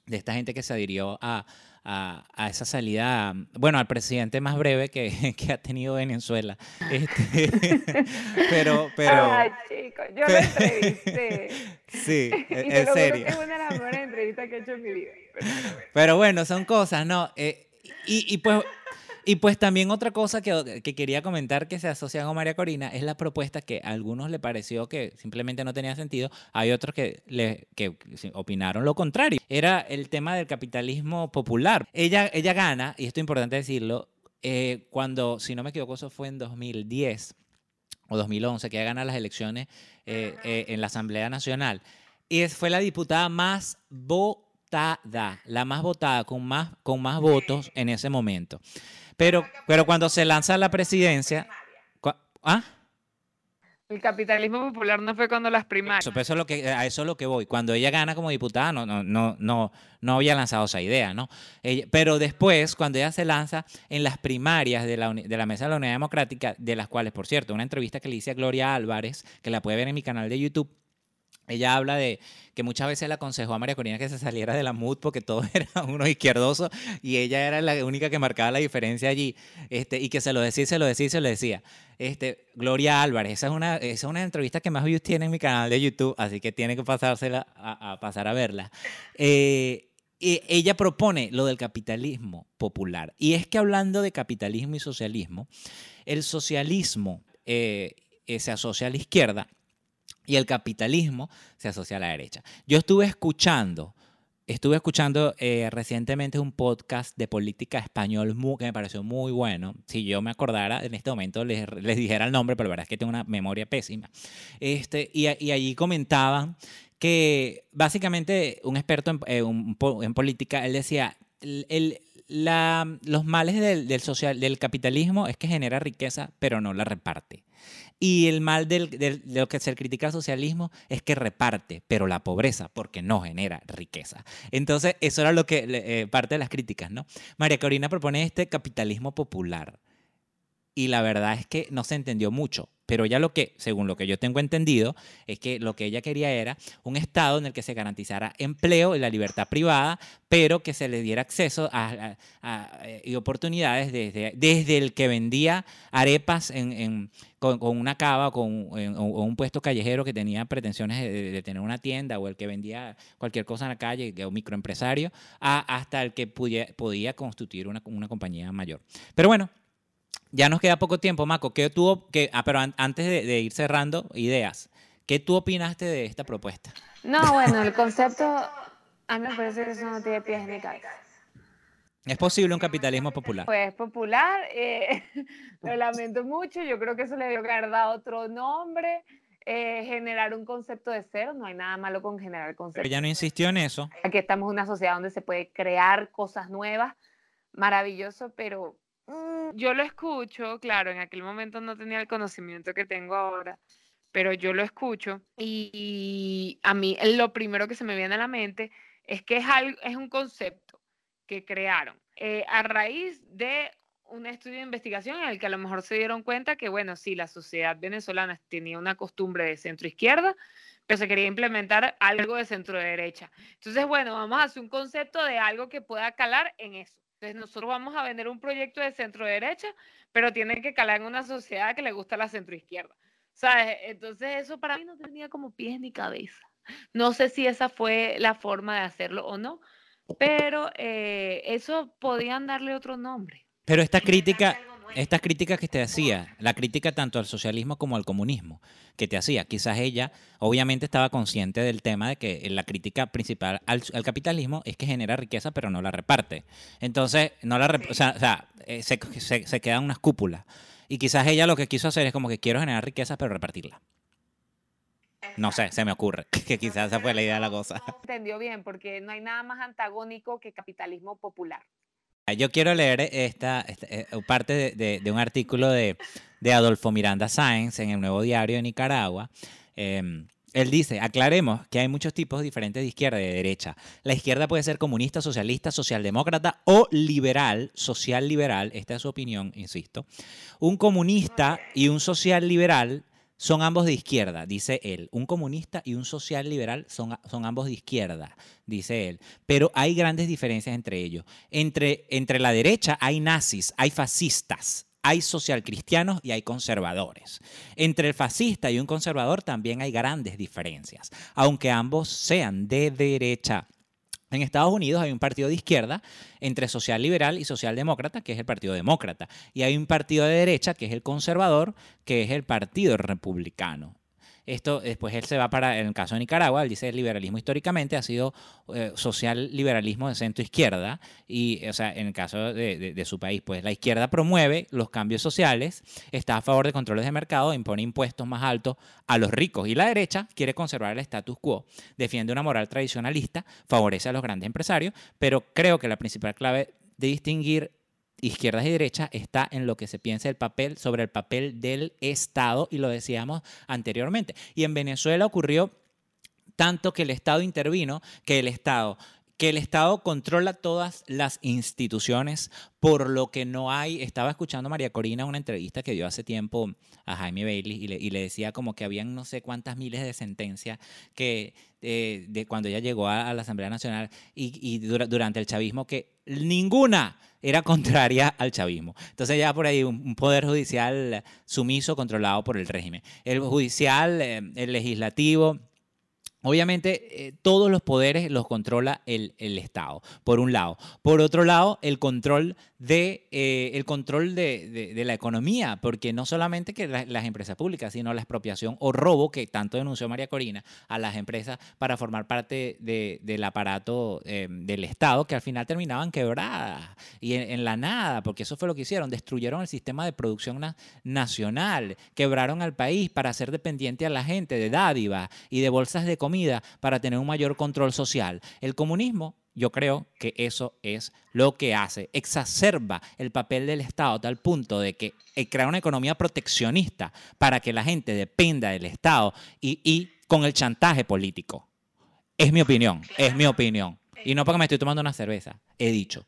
de esta gente que se adhirió a, a, a esa salida, bueno, al presidente más breve que, que ha tenido Venezuela. Este, pero, pero... Ay, chicos, yo lo entrevisté. Sí, y te en serio. es una de las mejores entrevistas que he hecho en mi vida. Pero bueno, son cosas, ¿no? Eh, y, y pues, y pues también otra cosa que, que quería comentar que se asocia con María Corina es la propuesta que a algunos le pareció que simplemente no tenía sentido. Hay otros que, opinaron lo contrario. Era el tema del capitalismo popular. Ella, ella gana, y esto es importante decirlo, eh, cuando, si no me equivoco, eso fue en 2010 o 2011, que ella gana las elecciones eh, eh, en la Asamblea Nacional. Y fue la diputada más votada, la más votada, con más, con más votos en ese momento. Pero, pero cuando se lanza a la presidencia... ¿Ah? El capitalismo popular no fue cuando las primarias. Eso, es lo que, a eso es lo que voy. Cuando ella gana como diputada, no, no, no, no, no había lanzado esa idea, ¿no? Ella- pero después, cuando ella se lanza en las primarias de la, de la Mesa de la Unidad Democrática, de las cuales, por cierto, una entrevista que le hice a Gloria Álvarez, que la puede ver en mi canal de YouTube, ella habla de que muchas veces le aconsejó a María Corina que se saliera de la MUD porque todos eran unos izquierdosos y ella era la única que marcaba la diferencia allí. Este, y que se lo decía, se lo decía, se lo decía. Este, Gloria Álvarez, esa es, una, esa es una entrevista que más views tiene en mi canal de YouTube, así que tiene que pasársela a, a pasar a verla. Eh, y ella propone lo del capitalismo popular. Y es que hablando de capitalismo y socialismo, el socialismo eh, eh, se asocia a la izquierda y el capitalismo se asocia a la derecha. Yo estuve escuchando, estuve escuchando eh, recientemente un podcast de política español mu- que me pareció muy bueno. Si yo me acordara en este momento les, les dijera el nombre, pero la verdad es que tengo una memoria pésima. Este, y, y allí comentaban que básicamente un experto en, eh, un en política, él decía, el- el- la- los males del, del social, del capitalismo es que genera riqueza, pero no la reparte. Y el mal del, de lo que se critica al socialismo es que reparte, pero la pobreza, porque no genera riqueza. Entonces, eso era lo que eh, parte de las críticas, ¿no? María Corina propone este capitalismo popular. Y la verdad es que no se entendió mucho. Pero ya lo que, según lo que yo tengo entendido, es que lo que ella quería era un Estado en el que se garantizara empleo y la libertad privada, pero que se le diera acceso a, eh, y oportunidades desde, desde el que vendía arepas en, con, una cava con, o, un puesto callejero que tenía pretensiones de, tener una tienda, o el que vendía cualquier cosa en la calle, que- o microempresario, hasta el que podía constituir una, una compañía mayor. Pero bueno, ya nos queda poco tiempo, Maco. ¿Qué tuvo que, ah, pero an- antes de, de ir cerrando, ideas. ¿Qué tú opinaste de esta propuesta? No, bueno, el concepto, a mí me parece que eso no tiene pies ni cabeza. ¿Es posible un capitalismo popular? Pues popular, eh, lo lamento mucho, yo creo que eso le dio que haber dado otro nombre, eh, generar un concepto de cero, no hay nada malo con generar Pero conceptos. ella no insistió en eso. Aquí estamos en una sociedad donde se puede crear cosas nuevas, maravilloso, pero yo lo escucho, claro, en aquel momento no tenía el conocimiento que tengo ahora, pero yo lo escucho y, a mí lo primero que se me viene a la mente es que es, algo, un concepto que crearon eh, a raíz de un estudio de investigación en el que a lo mejor se dieron cuenta que, bueno, sí, la sociedad venezolana tenía una costumbre de centro izquierda, pero se quería implementar algo de centro derecha. Entonces, bueno, vamos a hacer un concepto de algo que pueda calar en eso. Entonces, nosotros vamos a vender un proyecto de centro derecha, pero tiene que calar en una sociedad que le gusta la centro izquierda. ¿Sabes? Entonces, eso para mí no tenía como pies ni cabeza. No sé si esa fue la forma de hacerlo o no, pero eh, eso podían darle otro nombre. Pero esta crítica, estas críticas que te hacía, la crítica tanto al socialismo como al comunismo que te hacía, quizás ella obviamente estaba consciente del tema de que la crítica principal al, al capitalismo es que genera riqueza pero no la reparte. Entonces, no la rep- o sea, eh, se, se, se quedan unas cúpulas. Y quizás ella lo que quiso hacer es como que quiero generar riqueza pero repartirla. No sé, se me ocurre que quizás esa fue la idea de la cosa. Entendió bien, porque no hay nada más antagónico que capitalismo popular. Yo quiero leer esta, eh, parte de, un artículo de, Adolfo Miranda Sáenz en el Nuevo Diario de Nicaragua. Eh, él dice, aclaremos que hay muchos tipos diferentes de izquierda y de derecha. La izquierda puede ser comunista, socialista, socialdemócrata o liberal, social liberal, esta es su opinión, insisto. Un comunista y un social liberal son ambos de izquierda, dice él. Un comunista y un social liberal son, son, ambos de izquierda, dice él. Pero hay grandes diferencias entre ellos. Entre, entre la derecha hay nazis, hay fascistas, hay socialcristianos y hay conservadores. Entre el fascista y un conservador también hay grandes diferencias, aunque ambos sean de derecha. En Estados Unidos hay un partido de izquierda entre social liberal y socialdemócrata, que es el Partido Demócrata. Y hay un partido de derecha, que es el conservador, que es el Partido Republicano. Esto después él se va para, en el caso de Nicaragua, él dice el liberalismo históricamente ha sido eh, social liberalismo de centro izquierda y, o sea, en el caso de, su país, pues la izquierda promueve los cambios sociales, está a favor de controles de mercado, impone impuestos más altos a los ricos y la derecha quiere conservar el status quo, defiende una moral tradicionalista, favorece a los grandes empresarios, pero creo que la principal clave de distinguir izquierdas y derechas está en lo que se piensa el papel sobre el papel del Estado y lo decíamos anteriormente. Y en Venezuela ocurrió tanto que el Estado intervino, que el Estado que el Estado controla todas las instituciones, por lo que no hay, estaba escuchando a María Corina una entrevista que dio hace tiempo a Jaime Bailey y le, decía como que habían no sé cuántas miles de sentencias que eh, de cuando ella llegó a, la Asamblea Nacional y, durante el chavismo que ninguna era contraria al chavismo. Entonces ya por ahí un, poder judicial sumiso controlado por el régimen. El judicial, eh, el legislativo, Obviamente, eh, todos los poderes los controla el, el, Estado, por un lado. Por otro lado, el control de, eh, el control de, de, la economía, porque no solamente que las empresas públicas, sino la expropiación o robo que tanto denunció María Corina a las empresas para formar parte del aparato eh, del Estado, que al final terminaban quebradas y en, la nada, porque eso fue lo que hicieron, destruyeron el sistema de producción nacional, quebraron al país para ser dependiente a la gente de dádivas y de bolsas de comida para tener un mayor control social. El comunismo yo creo que eso es lo que hace, exacerba el papel del Estado a tal punto de que eh, crea una economía proteccionista para que la gente dependa del Estado y, con el chantaje político. Es mi opinión, es mi opinión. Y no porque me estoy tomando una cerveza, he dicho.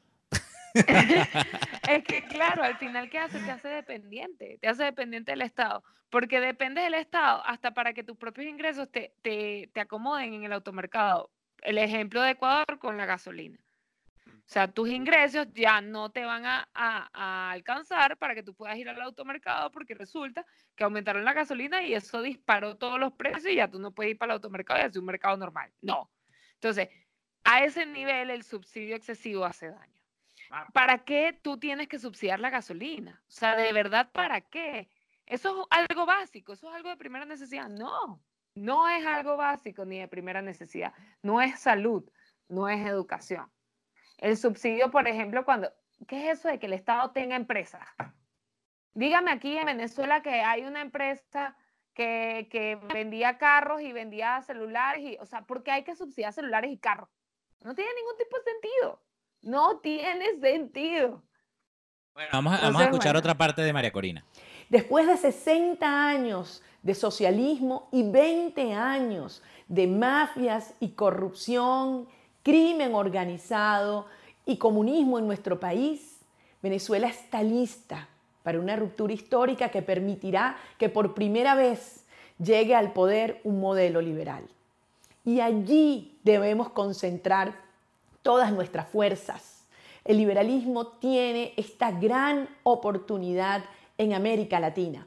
es que claro, al final, ¿qué hace? Te hace dependiente, te hace dependiente del Estado, porque depende del Estado hasta para que tus propios ingresos te, te acomoden en el automercado el ejemplo de Ecuador con la gasolina. O sea, tus ingresos ya no te van a, alcanzar para que tú puedas ir al automercado porque resulta que aumentaron la gasolina y eso disparó todos los precios y ya tú no puedes ir para el automercado y hacer un mercado normal. No. Entonces, a ese nivel el subsidio excesivo hace daño. ¿Para qué tú tienes que subsidiar la gasolina? O sea, ¿de verdad para qué? Eso es algo básico, eso es algo de primera necesidad. No. No es algo básico ni de primera necesidad. No es salud, no es educación. El subsidio, por ejemplo, cuando, ¿qué es eso de que el Estado tenga empresas? Dígame aquí en Venezuela que hay una empresa que, vendía carros y vendía celulares, y, o sea, ¿por qué hay que subsidiar celulares y carros? No tiene ningún tipo de sentido. No tiene sentido. Bueno, vamos a, escuchar otra parte de María Corina. Después de 60 años de socialismo y 20 años de mafias y corrupción, crimen organizado y comunismo en nuestro país, Venezuela está lista para una ruptura histórica que permitirá que por primera vez llegue al poder un modelo liberal. Y allí debemos concentrar todas nuestras fuerzas. El liberalismo tiene esta gran oportunidad en América Latina.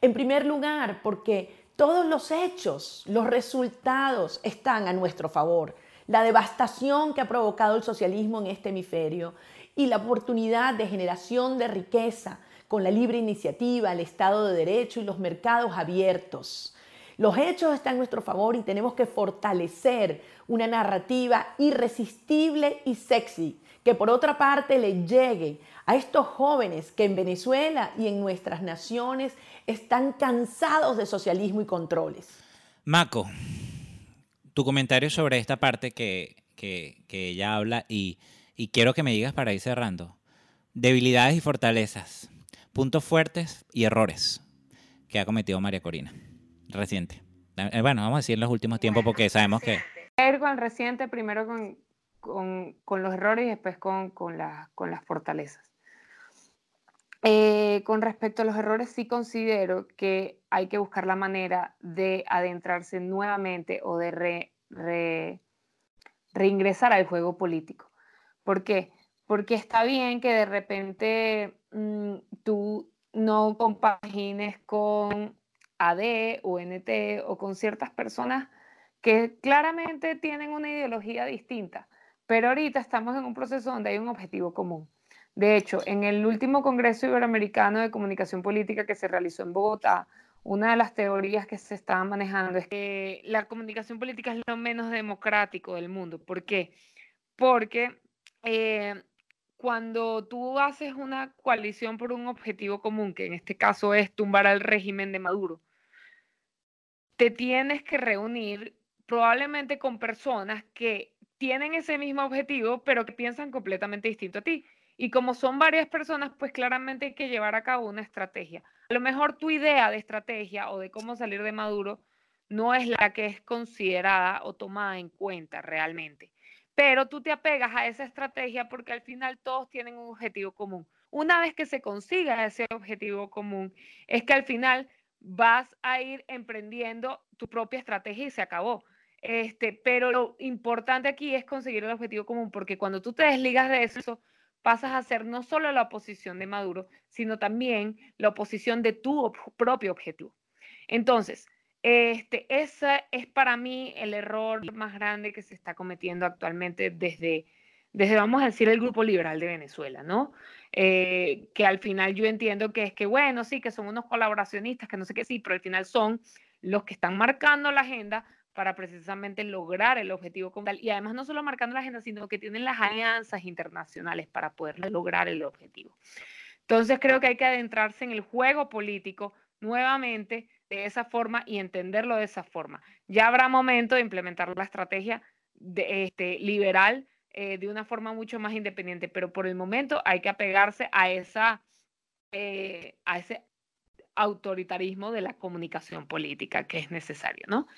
En primer lugar, porque todos los hechos, los resultados están a nuestro favor. La devastación que ha provocado el socialismo en este hemisferio y la oportunidad de generación de riqueza con la libre iniciativa, el Estado de Derecho y los mercados abiertos. Los hechos están a nuestro favor y tenemos que fortalecer una narrativa irresistible y sexy que por otra parte le llegue a estos jóvenes que en Venezuela y en nuestras naciones están cansados de socialismo y controles. Maco, tu comentario sobre esta parte que, ella habla y, quiero que me digas para ir cerrando. Debilidades y fortalezas, puntos fuertes y errores que ha cometido María Corina, reciente. Eh, bueno, vamos a decir en los últimos tiempos porque sabemos que... Con el reciente, primero con, los errores y después con, con las fortalezas. eh, con respecto a los errores, sí considero que hay que buscar la manera de adentrarse nuevamente o de reingresar al juego político. ¿Por qué? Porque está bien que de repente mm, tú no compagines con AD, UNT o con ciertas personas que claramente tienen una ideología distinta, pero ahorita estamos en un proceso donde hay un objetivo común. De hecho, en el último Congreso Iberoamericano de Comunicación Política que se realizó en Bogotá, una de las teorías que se estaban manejando es que la comunicación política es lo menos democrático del mundo. ¿Por qué? Porque eh, cuando tú haces una coalición por un objetivo común, que en este caso es tumbar al régimen de Maduro, te tienes que reunir probablemente con personas que tienen ese mismo objetivo, pero que piensan completamente distinto a ti. Y como son varias personas, pues claramente hay que llevar a cabo una estrategia. A lo mejor tu idea de estrategia o de cómo salir de Maduro no es la que es considerada o tomada en cuenta realmente. Pero tú te apegas a esa estrategia porque al final todos tienen un objetivo común. Una vez que se consiga ese objetivo común, es que al final vas a ir emprendiendo tu propia estrategia y se acabó. Este, pero lo importante aquí es conseguir el objetivo común, porque cuando tú te desligas de eso, pasas a ser no solo la oposición de Maduro, sino también la oposición de tu propio objetivo. Entonces, este, ese es para mí el error más grande que se está cometiendo actualmente desde, desde vamos a decir, el Grupo Liberal de Venezuela, ¿no? Eh, que al final yo entiendo que es que, bueno, sí, que son unos colaboracionistas, que no sé qué, sí, pero al final son los que están marcando la agenda para precisamente lograr el objetivo como tal. Y además no solo marcando la agenda, sino que tienen las alianzas internacionales para poder lograr el objetivo. Entonces creo que hay que adentrarse en el juego político nuevamente de esa forma y entenderlo de esa forma. Ya habrá momento de implementar la estrategia de, este, liberal eh, de una forma mucho más independiente, pero por el momento hay que apegarse a, esa, eh, a ese autoritarismo de la comunicación política que es necesario, ¿no?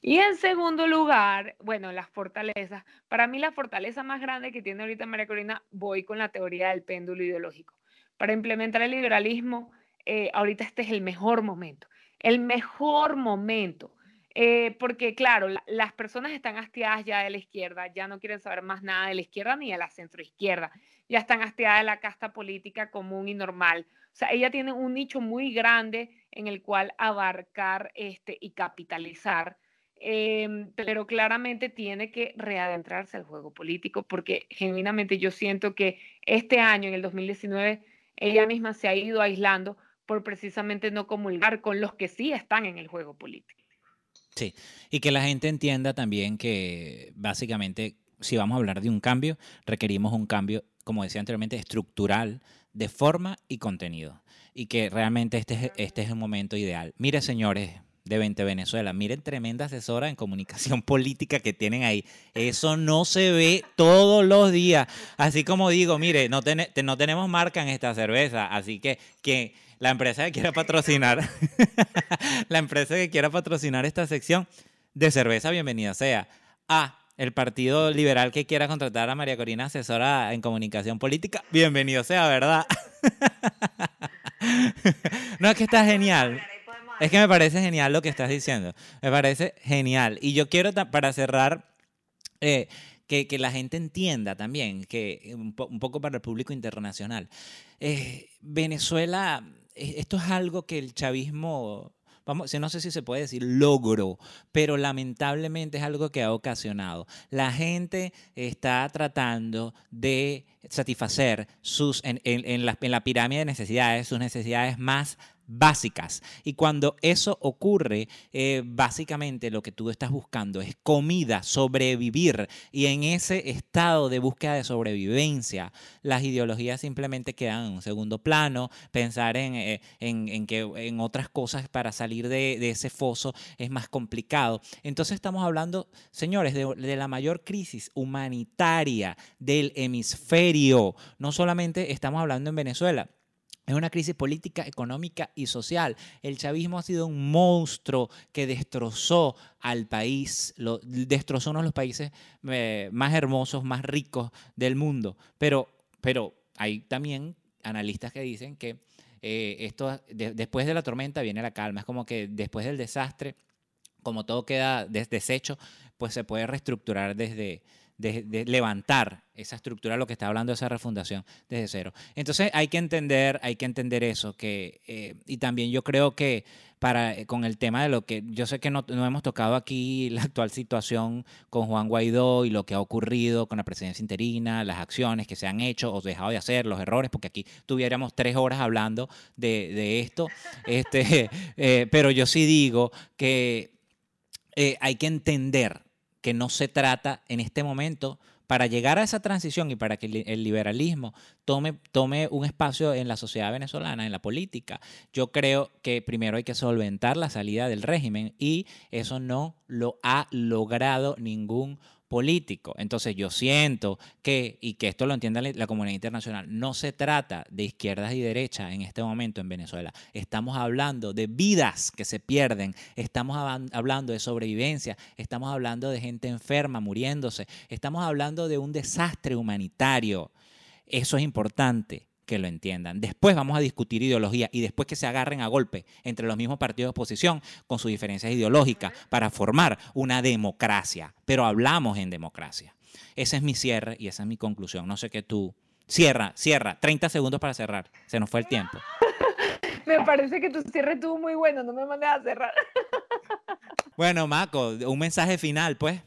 Y en segundo lugar, bueno, las fortalezas. Para mí la fortaleza más grande que tiene ahorita María Corina, voy con la teoría del péndulo ideológico. Para implementar el liberalismo, eh, ahorita este es el mejor momento. El mejor momento. Eh, porque claro, las personas están hastiadas ya de la izquierda, ya no quieren saber más nada de la izquierda ni de la centroizquierda, ya están hastiadas de la casta política común y normal. O sea, ella tiene un nicho muy grande en el cual abarcar este, y capitalizar Em, pero claramente tiene que readentrarse al juego político porque genuinamente yo siento que este año, en el 2019, ella misma se ha ido aislando por precisamente no comulgar con los que sí están en el juego político. Sí, y que la gente entienda también que básicamente si vamos a hablar de un cambio, requerimos un cambio, como decía anteriormente, estructural de forma y contenido. Y que realmente este es, este es el momento ideal. Mire, señores, de 20 Venezuela. Miren tremenda asesora en comunicación política que tienen ahí. Eso no se ve todos los días. Así como digo, mire, no, no tenemos marca en esta cerveza, así que, que la empresa que quiera patrocinar, la empresa que quiera patrocinar esta sección de cerveza, bienvenida sea. A el Partido Liberal que quiera contratar a María Corina, asesora en comunicación política, bienvenido sea, ¿verdad? no, es que está genial. Es que me parece genial lo que estás diciendo. Me parece genial. Y yo quiero, para cerrar, eh, que, la gente entienda también, que un, poco para el público internacional. Eh, Venezuela, eh, esto es algo que el chavismo vamos, no sé si se puede decir logro, pero lamentablemente es algo que ha ocasionado. La gente está tratando de satisfacer sus, en, la, en la pirámide de necesidades, sus necesidades más básicas. Y cuando eso ocurre, eh, básicamente lo que tú estás buscando es comida, sobrevivir. Y en ese estado de búsqueda de sobrevivencia, las ideologías simplemente quedan en un segundo plano. Pensar en, eh, que, en otras cosas para salir de, ese foso es más complicado. Entonces estamos hablando, señores, de la mayor crisis humanitaria del hemisferio. No solamente estamos hablando en Venezuela es una crisis política, económica y social. El chavismo ha sido un monstruo que destrozó al país, destrozó uno de los países eh, más hermosos, más ricos del mundo. Pero, pero hay también analistas que dicen que eh, esto, después de la tormenta viene la calma. Es como que después del desastre, como todo queda deshecho, pues se puede reestructurar desde, de, levantar esa estructura, lo que está hablando esa refundación desde cero. Entonces hay que entender, hay que entender eso, que, eh, y también yo creo que para, eh, con el tema de lo que, yo sé que no, no, hemos tocado aquí la actual situación con Juan Guaidó y lo que ha ocurrido con la presidencia interina, las acciones que se han hecho o dejado de hacer, los errores, porque aquí tuviéramos tres horas hablando de, de esto, este, eh, pero yo sí digo que hay que entender que no se trata en este momento para llegar a esa transición y para que el liberalismo tome, tome un espacio en la sociedad venezolana, en la política, yo creo que primero hay que solventar la salida del régimen y eso no lo ha logrado ningún político. Entonces yo siento que, y que esto lo entienda la comunidad internacional, no se trata de izquierdas y derechas en este momento en Venezuela. Estamos hablando de vidas que se pierden, estamos hablando de sobrevivencia, estamos hablando de gente enferma muriéndose, estamos hablando de un desastre humanitario. Eso es importante que lo entiendan. Después vamos a discutir ideología y después que se agarren a golpe entre los mismos partidos de oposición con sus diferencias ideológicas para formar una democracia. Pero hablamos en democracia. Ese es mi cierre y esa es mi conclusión. No sé qué tú. Cierra, cierra. 30 segundos para cerrar. Se nos fue el tiempo. me parece que tu cierre estuvo muy bueno. No me mandes a cerrar. bueno, Maco, un mensaje final, pues.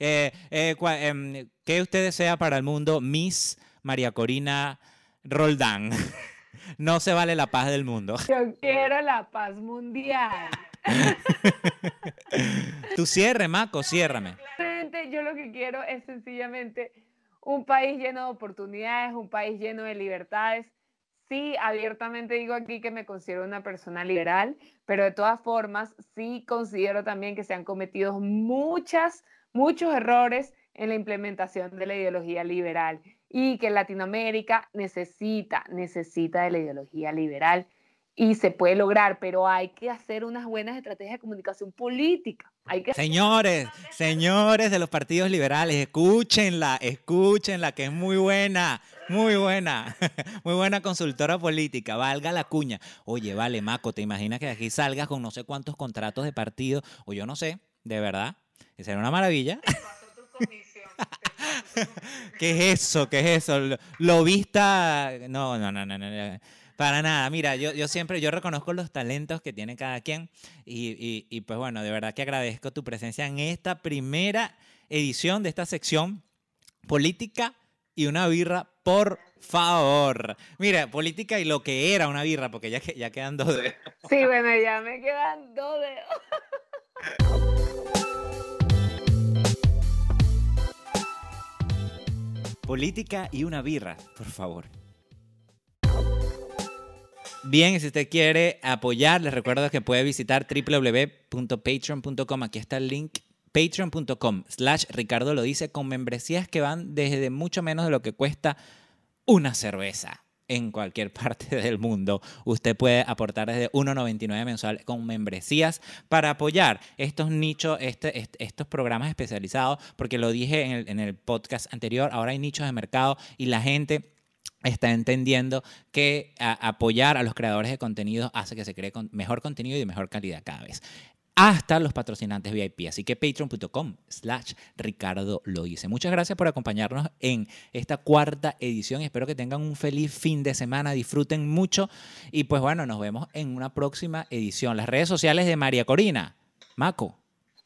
Eh, eh, em, ¿Qué usted desea para el mundo, Miss María Corina Roldán. No se vale la paz del mundo. Yo quiero la paz mundial. Tu cierre, Maco, ciérrame. Yo lo que quiero es sencillamente un país lleno de oportunidades, un país lleno de libertades. Sí, abiertamente digo aquí que me considero una persona liberal, pero de todas formas sí considero también que se han cometido muchas, muchos errores en la implementación de la ideología liberal y que Latinoamérica necesita, necesita de la ideología liberal y se puede lograr, pero hay que hacer unas buenas estrategias de comunicación política. Hay que... Señores, señores de los partidos liberales, escúchenla, escúchenla, que es muy buena, muy buena, muy buena consultora política, valga la cuña. Oye, vale, Maco, ¿te imaginas que de aquí salgas con no sé cuántos contratos de partido? O yo no sé, de verdad, será una maravilla. ¿Qué es eso? ¿Qué es eso? Lo, vista. No, no, no, no, no. Para nada. Mira, yo, yo siempre, yo reconozco los talentos que tiene cada quien y, y, pues bueno, de verdad que agradezco tu presencia en esta primera edición de esta sección política y una birra, por favor. Mira, política y lo que era una birra, porque ya, ya quedan dos dedos. Sí, bueno, ya me quedan dos dedos. política y una birra, por favor. Bien, si usted quiere apoyar, les recuerdo que puede visitar www.patreon.com. Aquí está el link patreon.com slash Ricardo lo dice con membresías que van desde mucho menos de lo que cuesta una cerveza en cualquier parte del mundo. Usted puede aportar desde 1,99 mensual con membresías para apoyar estos nichos, este, estos programas especializados, porque lo dije en el, podcast anterior, ahora hay nichos de mercado y la gente está entendiendo que apoyar a los creadores de contenido hace que se cree con mejor contenido y de mejor calidad cada vez hasta los patrocinantes VIP. Así que patreon.com slash Ricardo lo hice. Muchas gracias por acompañarnos en esta cuarta edición. Espero que tengan un feliz fin de semana, disfruten mucho y pues bueno, nos vemos en una próxima edición. Las redes sociales de María Corina. Maco.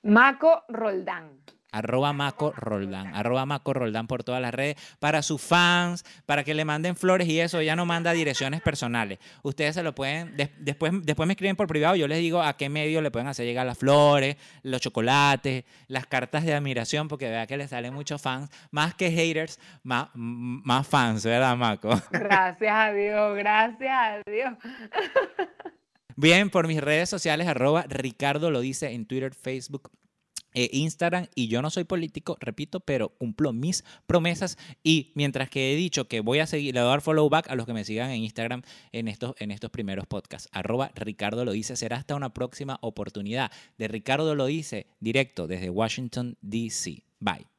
Maco Roldán arroba Maco Roldán, arroba Maco Roldán por todas las redes, para sus fans, para que le manden flores y eso, ya no manda direcciones personales. Ustedes se lo pueden, después, después me escriben por privado, yo les digo a qué medio le pueden hacer llegar las flores, los chocolates, las cartas de admiración, porque vea que le salen muchos fans, más que haters, más, más fans, ¿verdad, Maco? Gracias a Dios, gracias a Dios. Bien, por mis redes sociales, arroba Ricardo lo dice en Twitter, Facebook, eh, Instagram y yo no soy político, repito, pero cumplo mis promesas y mientras que he dicho que voy a seguir, le voy a dar follow back a los que me sigan en Instagram en estos, en estos primeros podcasts. Arroba Ricardo lo dice, será hasta una próxima oportunidad de Ricardo lo dice directo desde Washington, D.C. Bye.